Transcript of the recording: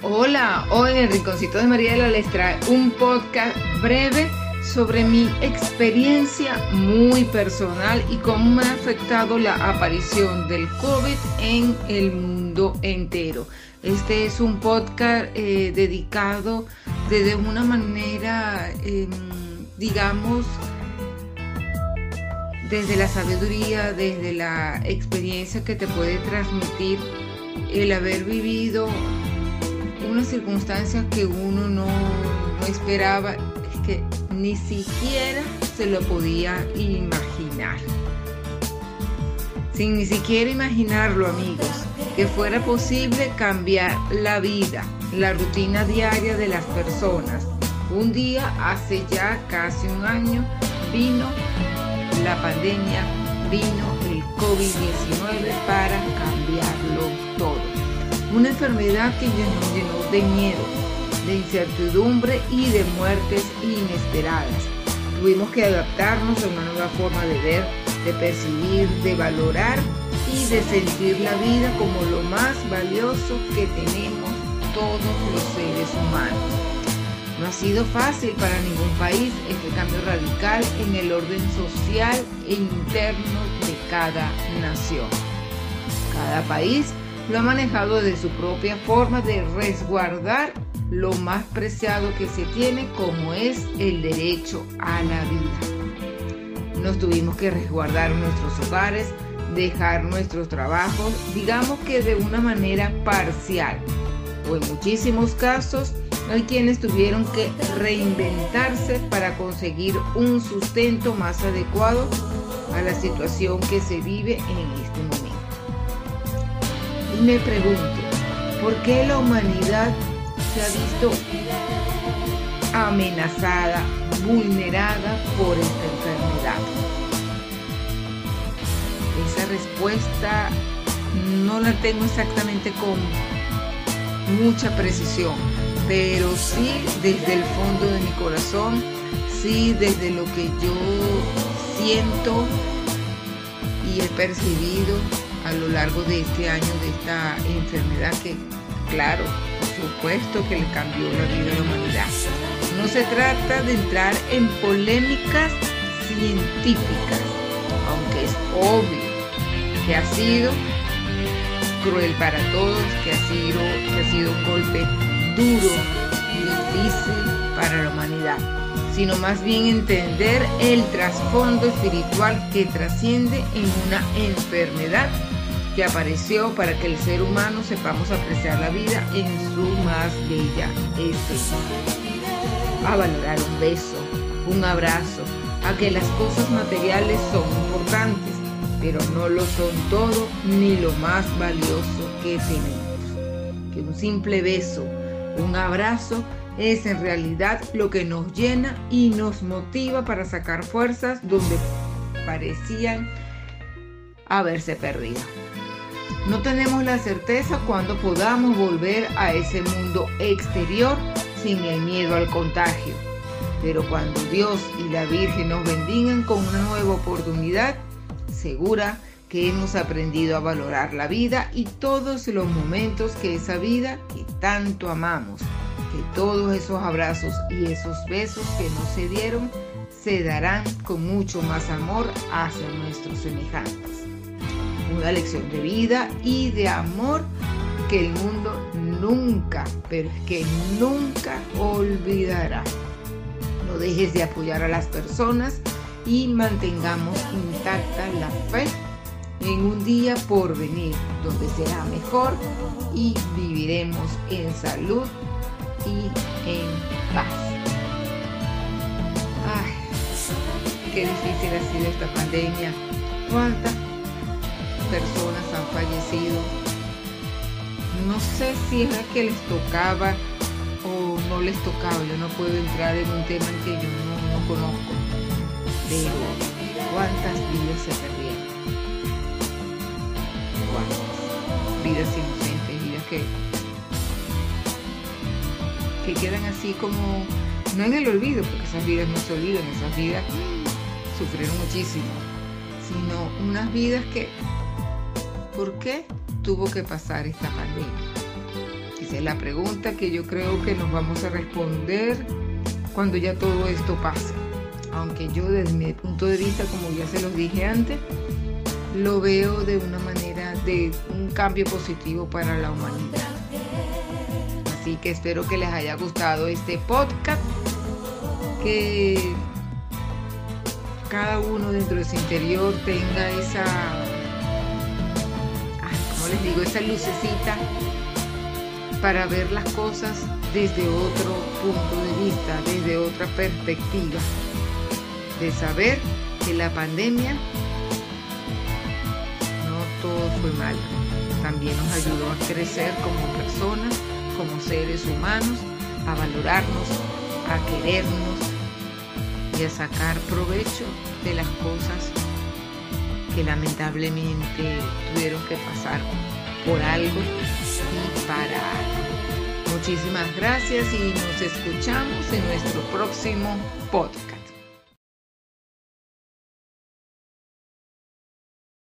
Hola, hoy en el Rinconcito de Mariela les trae un podcast breve sobre mi experiencia muy personal y cómo me ha afectado la aparición del COVID en el mundo entero. Este es un podcast eh, dedicado desde una manera, em, digamos, desde la sabiduría, desde la experiencia que te puede transmitir el haber vivido una circunstancia que uno no, no esperaba, es que ni siquiera se lo podía imaginar. Sin ni siquiera imaginarlo, amigos, que fuera posible cambiar la vida, la rutina diaria de las personas. Un día, hace ya casi un año, vino la pandemia, vino el COVID-19 para cambiarlo. Una enfermedad que nos llenó de miedo, de incertidumbre y de muertes inesperadas. Tuvimos que adaptarnos a una nueva forma de ver, de percibir, de valorar y de sentir la vida como lo más valioso que tenemos todos los seres humanos. No ha sido fácil para ningún país este cambio radical en el orden social e interno de cada nación. Cada país lo ha manejado de su propia forma de resguardar lo más preciado que se tiene como es el derecho a la vida. Nos tuvimos que resguardar nuestros hogares, dejar nuestros trabajos, digamos que de una manera parcial, o en muchísimos casos hay quienes tuvieron que reinventarse para conseguir un sustento más adecuado a la situación que se vive en este momento. Me pregunto, ¿por qué la humanidad se ha visto amenazada, vulnerada por esta enfermedad? Esa respuesta no la tengo exactamente con mucha precisión, pero sí desde el fondo de mi corazón, sí desde lo que yo siento y he percibido a lo largo de este año de esta enfermedad que, claro, por supuesto que le cambió la vida a la humanidad. No se trata de entrar en polémicas científicas, aunque es obvio que ha sido cruel para todos, que ha sido, que ha sido un golpe duro y difícil para la humanidad, sino más bien entender el trasfondo espiritual que trasciende en una enfermedad que apareció para que el ser humano sepamos apreciar la vida en su más bella esencia. A valorar un beso, un abrazo, a que las cosas materiales son importantes, pero no lo son todo ni lo más valioso que tenemos. Que un simple beso, un abrazo es en realidad lo que nos llena y nos motiva para sacar fuerzas donde parecían haberse perdido. No tenemos la certeza cuando podamos volver a ese mundo exterior sin el miedo al contagio. Pero cuando Dios y la Virgen nos bendigan con una nueva oportunidad, segura que hemos aprendido a valorar la vida y todos los momentos que esa vida que tanto amamos que todos esos abrazos y esos besos que nos se dieron se darán con mucho más amor hacia nuestros semejantes. Una lección de vida y de amor que el mundo nunca, pero es que nunca olvidará. No dejes de apoyar a las personas y mantengamos intacta la fe en un día por venir, donde será mejor y viviremos en salud y en paz. Ay, qué difícil ha sido esta pandemia. ¿Cuántas personas han fallecido? No sé si es que les tocaba o no les tocaba. Yo no puedo entrar en un tema que yo no, no conozco. Pero cuántas vidas se perdieron. Cuántas vidas inocentes, vidas que que quedan así como, no en el olvido, porque esas vidas no se olvidan, esas vidas sufrieron muchísimo, sino unas vidas que, ¿por qué tuvo que pasar esta pandemia? Esa es la pregunta que yo creo que nos vamos a responder cuando ya todo esto pase. Aunque yo desde mi punto de vista, como ya se los dije antes, lo veo de una manera de un cambio positivo para la humanidad. Así que espero que les haya gustado este podcast, que cada uno dentro de su interior tenga esa, les digo, esa lucecita para ver las cosas desde otro punto de vista, desde otra perspectiva, de saber que la pandemia no todo fue malo, también nos ayudó a crecer como personas, como seres humanos, a valorarnos, a querernos y a sacar provecho de las cosas lamentablemente tuvieron que pasar por algo y para Muchísimas gracias y nos escuchamos en nuestro próximo podcast.